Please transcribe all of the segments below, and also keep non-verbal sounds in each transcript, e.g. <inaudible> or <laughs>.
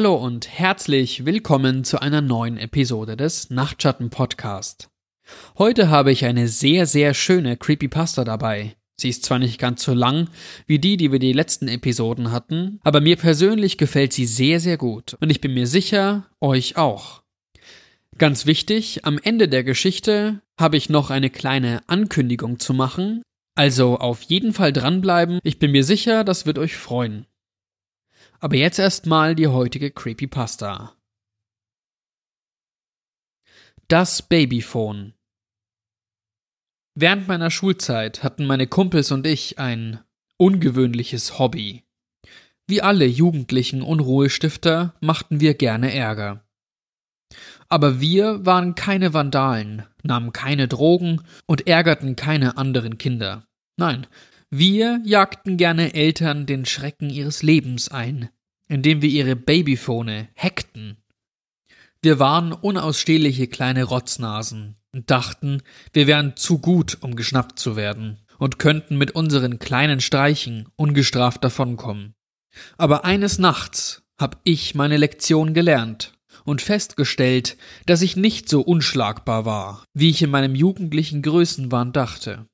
Hallo und herzlich willkommen zu einer neuen Episode des Nachtschatten Podcast. Heute habe ich eine sehr, sehr schöne Creepypasta dabei. Sie ist zwar nicht ganz so lang wie die, die wir die letzten Episoden hatten, aber mir persönlich gefällt sie sehr, sehr gut und ich bin mir sicher, euch auch. Ganz wichtig, am Ende der Geschichte habe ich noch eine kleine Ankündigung zu machen, also auf jeden Fall dranbleiben, ich bin mir sicher, das wird euch freuen. Aber jetzt erstmal die heutige Creepypasta. Das Babyphone. Während meiner Schulzeit hatten meine Kumpels und ich ein ungewöhnliches Hobby. Wie alle jugendlichen Unruhestifter machten wir gerne Ärger. Aber wir waren keine Vandalen, nahmen keine Drogen und ärgerten keine anderen Kinder. Nein, wir jagten gerne Eltern den Schrecken ihres Lebens ein, indem wir ihre Babyphone hackten. Wir waren unausstehliche kleine Rotznasen und dachten, wir wären zu gut, um geschnappt zu werden und könnten mit unseren kleinen Streichen ungestraft davonkommen. Aber eines Nachts hab ich meine Lektion gelernt und festgestellt, dass ich nicht so unschlagbar war, wie ich in meinem jugendlichen Größenwahn dachte.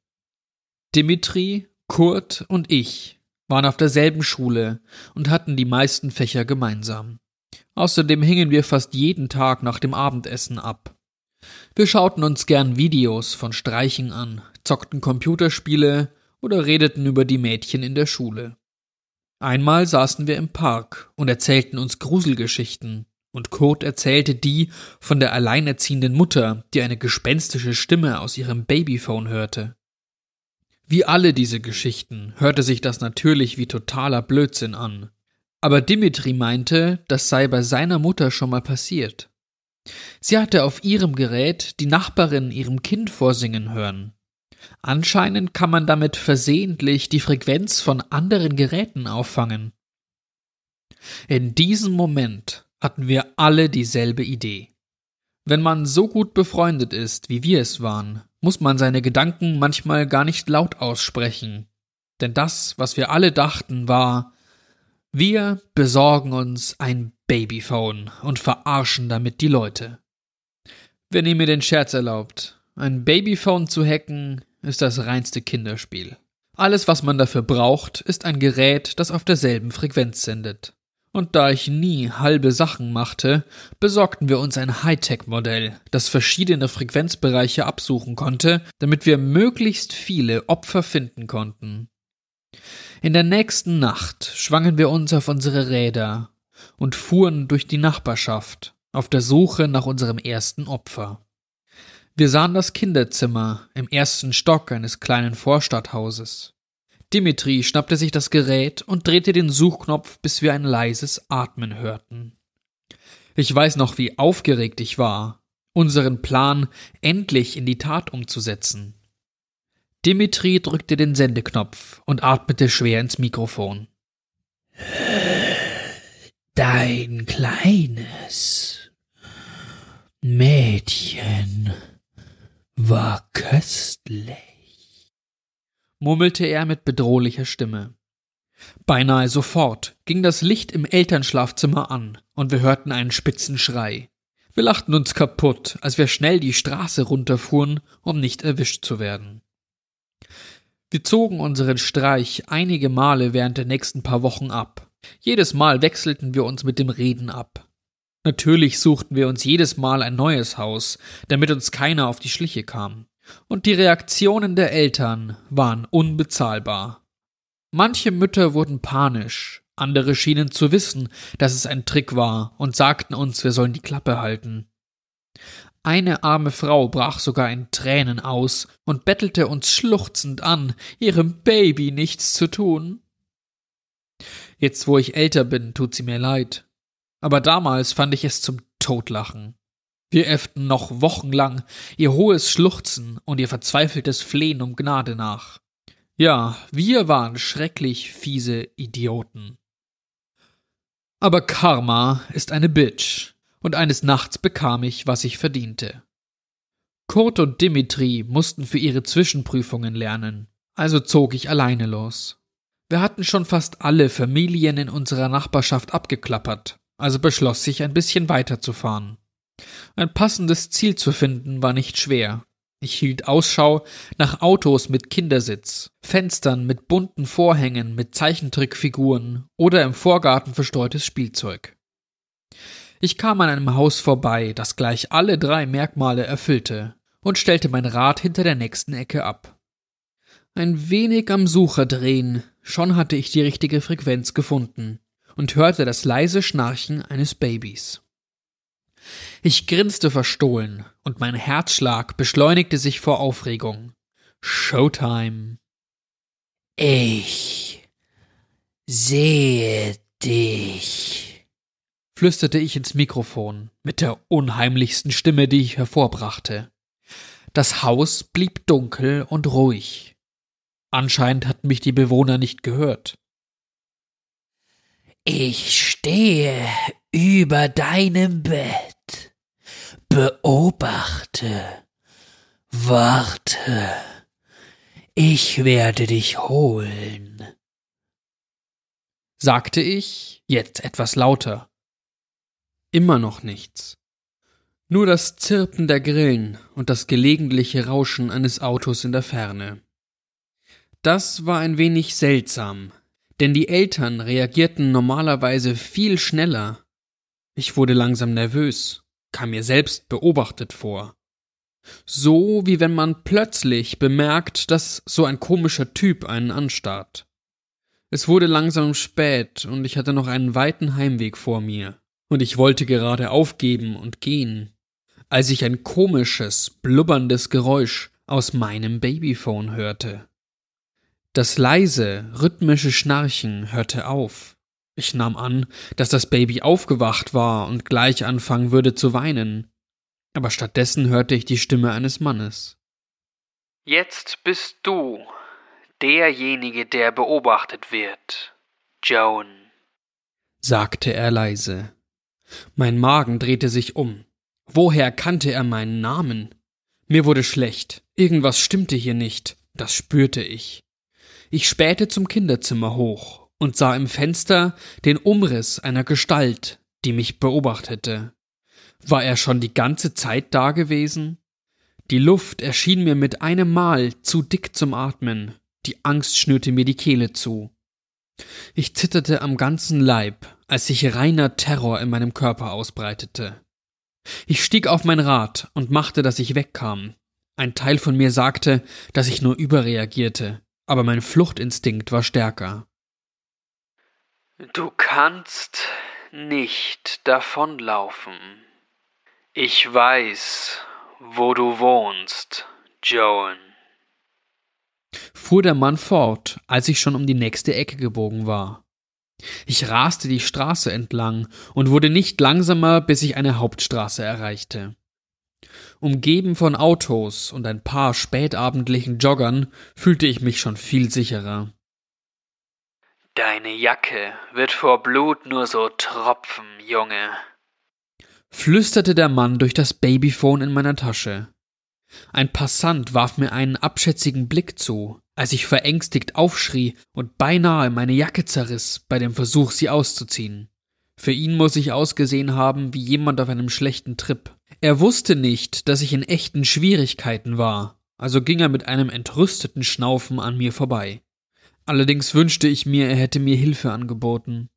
Dimitri Kurt und ich waren auf derselben Schule und hatten die meisten Fächer gemeinsam. Außerdem hingen wir fast jeden Tag nach dem Abendessen ab. Wir schauten uns gern Videos von Streichen an, zockten Computerspiele oder redeten über die Mädchen in der Schule. Einmal saßen wir im Park und erzählten uns Gruselgeschichten, und Kurt erzählte die von der alleinerziehenden Mutter, die eine gespenstische Stimme aus ihrem Babyphone hörte. Wie alle diese Geschichten hörte sich das natürlich wie totaler Blödsinn an. Aber Dimitri meinte, das sei bei seiner Mutter schon mal passiert. Sie hatte auf ihrem Gerät die Nachbarin ihrem Kind vorsingen hören. Anscheinend kann man damit versehentlich die Frequenz von anderen Geräten auffangen. In diesem Moment hatten wir alle dieselbe Idee. Wenn man so gut befreundet ist, wie wir es waren, muss man seine Gedanken manchmal gar nicht laut aussprechen. Denn das, was wir alle dachten, war, wir besorgen uns ein Babyphone und verarschen damit die Leute. Wenn ihr mir den Scherz erlaubt, ein Babyphone zu hacken, ist das reinste Kinderspiel. Alles, was man dafür braucht, ist ein Gerät, das auf derselben Frequenz sendet und da ich nie halbe Sachen machte, besorgten wir uns ein Hightech-Modell, das verschiedene Frequenzbereiche absuchen konnte, damit wir möglichst viele Opfer finden konnten. In der nächsten Nacht schwangen wir uns auf unsere Räder und fuhren durch die Nachbarschaft auf der Suche nach unserem ersten Opfer. Wir sahen das Kinderzimmer im ersten Stock eines kleinen Vorstadthauses. Dimitri schnappte sich das Gerät und drehte den Suchknopf, bis wir ein leises Atmen hörten. Ich weiß noch, wie aufgeregt ich war, unseren Plan endlich in die Tat umzusetzen. Dimitri drückte den Sendeknopf und atmete schwer ins Mikrofon. Dein kleines Mädchen war köstlich murmelte er mit bedrohlicher Stimme. Beinahe sofort ging das Licht im Elternschlafzimmer an, und wir hörten einen spitzen Schrei. Wir lachten uns kaputt, als wir schnell die Straße runterfuhren, um nicht erwischt zu werden. Wir zogen unseren Streich einige Male während der nächsten paar Wochen ab. Jedes Mal wechselten wir uns mit dem Reden ab. Natürlich suchten wir uns jedes Mal ein neues Haus, damit uns keiner auf die Schliche kam und die Reaktionen der Eltern waren unbezahlbar. Manche Mütter wurden panisch, andere schienen zu wissen, dass es ein Trick war und sagten uns, wir sollen die Klappe halten. Eine arme Frau brach sogar in Tränen aus und bettelte uns schluchzend an, ihrem Baby nichts zu tun. Jetzt, wo ich älter bin, tut sie mir leid. Aber damals fand ich es zum Totlachen. Wir äfften noch wochenlang ihr hohes Schluchzen und ihr verzweifeltes Flehen um Gnade nach. Ja, wir waren schrecklich fiese Idioten. Aber Karma ist eine Bitch, und eines Nachts bekam ich, was ich verdiente. Kurt und Dimitri mussten für ihre Zwischenprüfungen lernen, also zog ich alleine los. Wir hatten schon fast alle Familien in unserer Nachbarschaft abgeklappert, also beschloss ich, ein bisschen weiterzufahren. Ein passendes Ziel zu finden war nicht schwer. Ich hielt Ausschau nach Autos mit Kindersitz, Fenstern mit bunten Vorhängen mit Zeichentrickfiguren oder im Vorgarten verstreutes Spielzeug. Ich kam an einem Haus vorbei, das gleich alle drei Merkmale erfüllte, und stellte mein Rad hinter der nächsten Ecke ab. Ein wenig am Sucher drehen, schon hatte ich die richtige Frequenz gefunden und hörte das leise Schnarchen eines Babys. Ich grinste verstohlen, und mein Herzschlag beschleunigte sich vor Aufregung. Showtime. Ich sehe dich, flüsterte ich ins Mikrofon mit der unheimlichsten Stimme, die ich hervorbrachte. Das Haus blieb dunkel und ruhig. Anscheinend hatten mich die Bewohner nicht gehört. Ich stehe über deinem Bett, beobachte, warte, ich werde dich holen, sagte ich, jetzt etwas lauter. Immer noch nichts. Nur das Zirpen der Grillen und das gelegentliche Rauschen eines Autos in der Ferne. Das war ein wenig seltsam, denn die Eltern reagierten normalerweise viel schneller. Ich wurde langsam nervös, kam mir selbst beobachtet vor. So wie wenn man plötzlich bemerkt, dass so ein komischer Typ einen anstarrt. Es wurde langsam spät und ich hatte noch einen weiten Heimweg vor mir, und ich wollte gerade aufgeben und gehen, als ich ein komisches, blubberndes Geräusch aus meinem Babyphone hörte. Das leise, rhythmische Schnarchen hörte auf. Ich nahm an, dass das Baby aufgewacht war und gleich anfangen würde zu weinen. Aber stattdessen hörte ich die Stimme eines Mannes. Jetzt bist du derjenige, der beobachtet wird, Joan, sagte er leise. Mein Magen drehte sich um. Woher kannte er meinen Namen? Mir wurde schlecht. Irgendwas stimmte hier nicht. Das spürte ich. Ich spähte zum Kinderzimmer hoch und sah im Fenster den Umriss einer Gestalt, die mich beobachtete. War er schon die ganze Zeit da gewesen? Die Luft erschien mir mit einem Mal zu dick zum Atmen, die Angst schnürte mir die Kehle zu. Ich zitterte am ganzen Leib, als sich reiner Terror in meinem Körper ausbreitete. Ich stieg auf mein Rad und machte, dass ich wegkam. Ein Teil von mir sagte, dass ich nur überreagierte, aber mein Fluchtinstinkt war stärker. Du kannst nicht davonlaufen. Ich weiß, wo du wohnst, Joan. Fuhr der Mann fort, als ich schon um die nächste Ecke gebogen war. Ich raste die Straße entlang und wurde nicht langsamer, bis ich eine Hauptstraße erreichte. Umgeben von Autos und ein paar spätabendlichen Joggern fühlte ich mich schon viel sicherer. Deine Jacke wird vor Blut nur so tropfen, Junge, flüsterte der Mann durch das Babyphone in meiner Tasche. Ein Passant warf mir einen abschätzigen Blick zu, als ich verängstigt aufschrie und beinahe meine Jacke zerriss bei dem Versuch, sie auszuziehen. Für ihn muss ich ausgesehen haben wie jemand auf einem schlechten Trip. Er wusste nicht, dass ich in echten Schwierigkeiten war, also ging er mit einem entrüsteten Schnaufen an mir vorbei. Allerdings wünschte ich mir, er hätte mir Hilfe angeboten.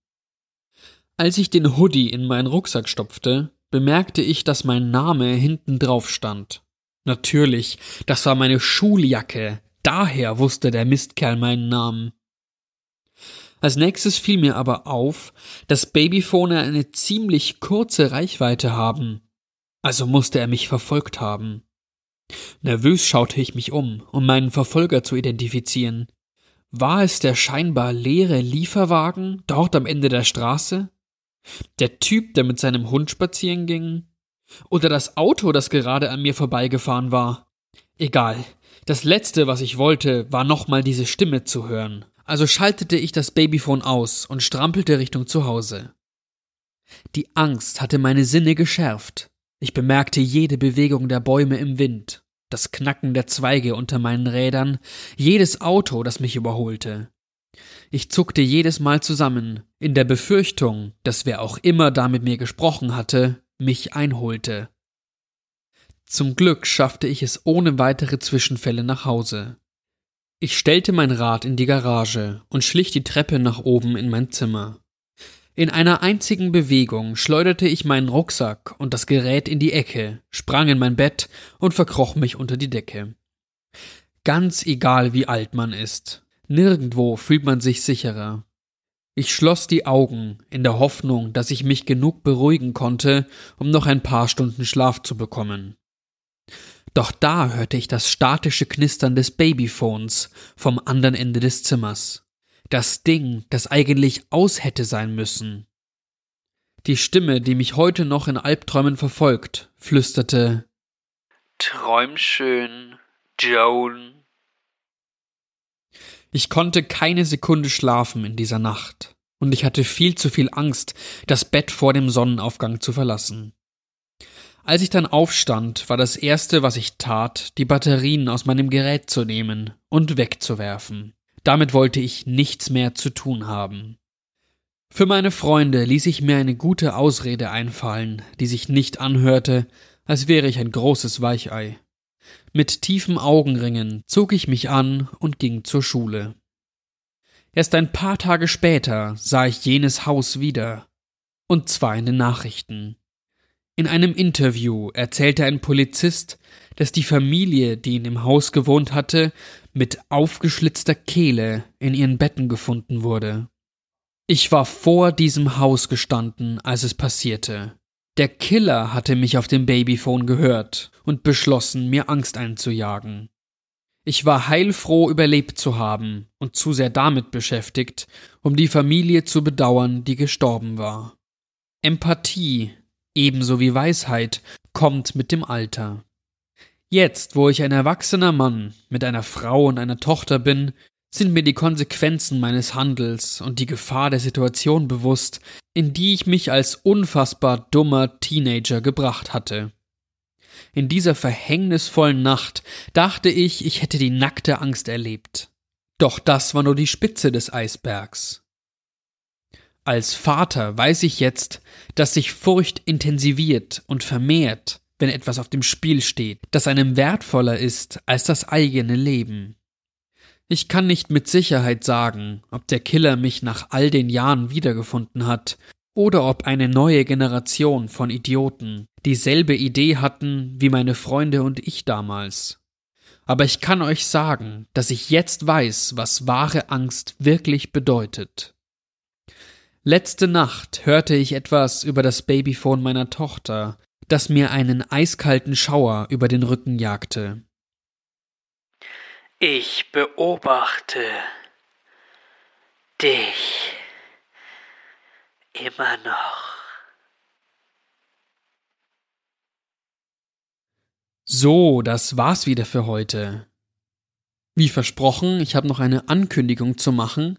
Als ich den Hoodie in meinen Rucksack stopfte, bemerkte ich, dass mein Name hinten drauf stand. Natürlich, das war meine Schuljacke, daher wusste der Mistkerl meinen Namen. Als nächstes fiel mir aber auf, dass Babyphone eine ziemlich kurze Reichweite haben. Also musste er mich verfolgt haben. Nervös schaute ich mich um, um meinen Verfolger zu identifizieren. War es der scheinbar leere Lieferwagen dort am Ende der Straße? Der Typ, der mit seinem Hund spazieren ging? Oder das Auto, das gerade an mir vorbeigefahren war? Egal. Das letzte, was ich wollte, war nochmal diese Stimme zu hören. Also schaltete ich das Babyphone aus und strampelte Richtung zu Hause. Die Angst hatte meine Sinne geschärft. Ich bemerkte jede Bewegung der Bäume im Wind, das Knacken der Zweige unter meinen Rädern, jedes Auto, das mich überholte. Ich zuckte jedes Mal zusammen, in der Befürchtung, dass wer auch immer da mit mir gesprochen hatte, mich einholte. Zum Glück schaffte ich es ohne weitere Zwischenfälle nach Hause. Ich stellte mein Rad in die Garage und schlich die Treppe nach oben in mein Zimmer. In einer einzigen Bewegung schleuderte ich meinen Rucksack und das Gerät in die Ecke, sprang in mein Bett und verkroch mich unter die Decke. Ganz egal wie alt man ist, nirgendwo fühlt man sich sicherer. Ich schloss die Augen in der Hoffnung, dass ich mich genug beruhigen konnte, um noch ein paar Stunden Schlaf zu bekommen. Doch da hörte ich das statische Knistern des Babyphones vom anderen Ende des Zimmers. Das Ding, das eigentlich aus hätte sein müssen. Die Stimme, die mich heute noch in Albträumen verfolgt, flüsterte Träum schön, Joan. Ich konnte keine Sekunde schlafen in dieser Nacht, und ich hatte viel zu viel Angst, das Bett vor dem Sonnenaufgang zu verlassen. Als ich dann aufstand, war das erste, was ich tat, die Batterien aus meinem Gerät zu nehmen und wegzuwerfen. Damit wollte ich nichts mehr zu tun haben. Für meine Freunde ließ ich mir eine gute Ausrede einfallen, die sich nicht anhörte, als wäre ich ein großes Weichei. Mit tiefen Augenringen zog ich mich an und ging zur Schule. Erst ein paar Tage später sah ich jenes Haus wieder, und zwar in den Nachrichten. In einem Interview erzählte ein Polizist, dass die Familie, die in dem Haus gewohnt hatte, mit aufgeschlitzter Kehle in ihren Betten gefunden wurde. Ich war vor diesem Haus gestanden, als es passierte. Der Killer hatte mich auf dem Babyphone gehört und beschlossen, mir Angst einzujagen. Ich war heilfroh, überlebt zu haben und zu sehr damit beschäftigt, um die Familie zu bedauern, die gestorben war. Empathie, ebenso wie Weisheit, kommt mit dem Alter. Jetzt, wo ich ein erwachsener Mann mit einer Frau und einer Tochter bin, sind mir die Konsequenzen meines Handels und die Gefahr der Situation bewusst, in die ich mich als unfassbar dummer Teenager gebracht hatte. In dieser verhängnisvollen Nacht dachte ich, ich hätte die nackte Angst erlebt. Doch das war nur die Spitze des Eisbergs. Als Vater weiß ich jetzt, dass sich Furcht intensiviert und vermehrt, wenn etwas auf dem Spiel steht, das einem wertvoller ist als das eigene Leben. Ich kann nicht mit Sicherheit sagen, ob der Killer mich nach all den Jahren wiedergefunden hat oder ob eine neue Generation von Idioten dieselbe Idee hatten wie meine Freunde und ich damals. Aber ich kann euch sagen, dass ich jetzt weiß, was wahre Angst wirklich bedeutet. Letzte Nacht hörte ich etwas über das Babyphone meiner Tochter, das mir einen eiskalten Schauer über den Rücken jagte. Ich beobachte dich immer noch. So, das war's wieder für heute. Wie versprochen, ich habe noch eine Ankündigung zu machen.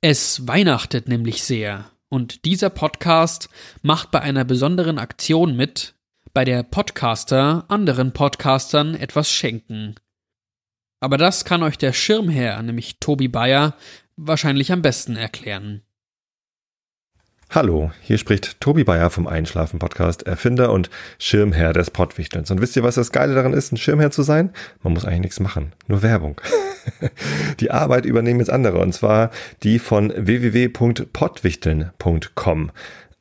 Es weihnachtet nämlich sehr und dieser Podcast macht bei einer besonderen Aktion mit, bei der Podcaster anderen Podcastern etwas schenken. Aber das kann euch der Schirmherr, nämlich Tobi Bayer, wahrscheinlich am besten erklären. Hallo, hier spricht Tobi Bayer vom Einschlafen Podcast, Erfinder und Schirmherr des Pottwichtelns. Und wisst ihr, was das Geile daran ist, ein Schirmherr zu sein? Man muss eigentlich nichts machen, nur Werbung. <laughs> die Arbeit übernehmen jetzt andere, und zwar die von www.pottwichteln.com.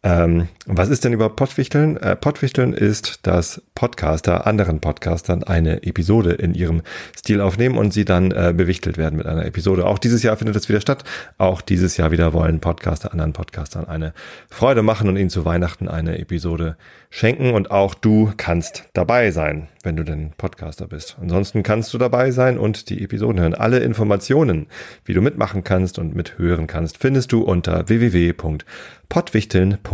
Ähm, was ist denn überhaupt Pottwichteln? Äh, Pottwichteln ist, dass Podcaster anderen Podcastern eine Episode in ihrem Stil aufnehmen und sie dann äh, bewichtelt werden mit einer Episode. Auch dieses Jahr findet es wieder statt. Auch dieses Jahr wieder wollen Podcaster anderen Podcastern eine Freude machen und ihnen zu Weihnachten eine Episode schenken. Und auch du kannst dabei sein, wenn du denn Podcaster bist. Ansonsten kannst du dabei sein und die Episoden hören. Alle Informationen, wie du mitmachen kannst und mithören kannst, findest du unter www.pottwichteln.com.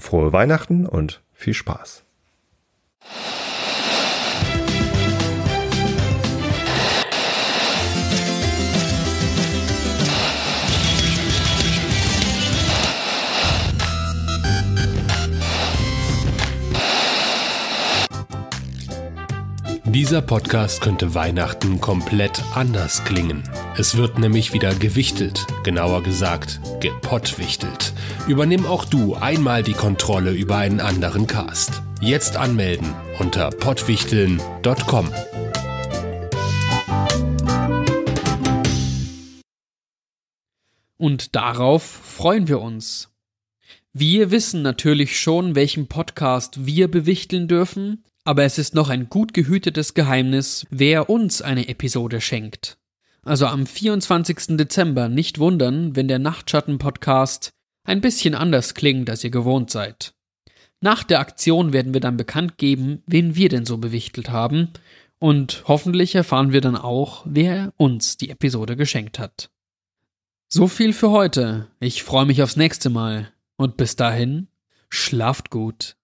Frohe Weihnachten und viel Spaß. Dieser Podcast könnte Weihnachten komplett anders klingen. Es wird nämlich wieder gewichtelt, genauer gesagt gepottwichtelt. Übernimm auch du einmal die Kontrolle über einen anderen Cast. Jetzt anmelden unter pottwichteln.com. Und darauf freuen wir uns. Wir wissen natürlich schon, welchen Podcast wir bewichteln dürfen, aber es ist noch ein gut gehütetes Geheimnis, wer uns eine Episode schenkt. Also am 24. Dezember nicht wundern, wenn der Nachtschatten-Podcast ein bisschen anders klingt, als ihr gewohnt seid. Nach der Aktion werden wir dann bekannt geben, wen wir denn so bewichtelt haben, und hoffentlich erfahren wir dann auch, wer uns die Episode geschenkt hat. So viel für heute. Ich freue mich aufs nächste Mal. Und bis dahin, schlaft gut.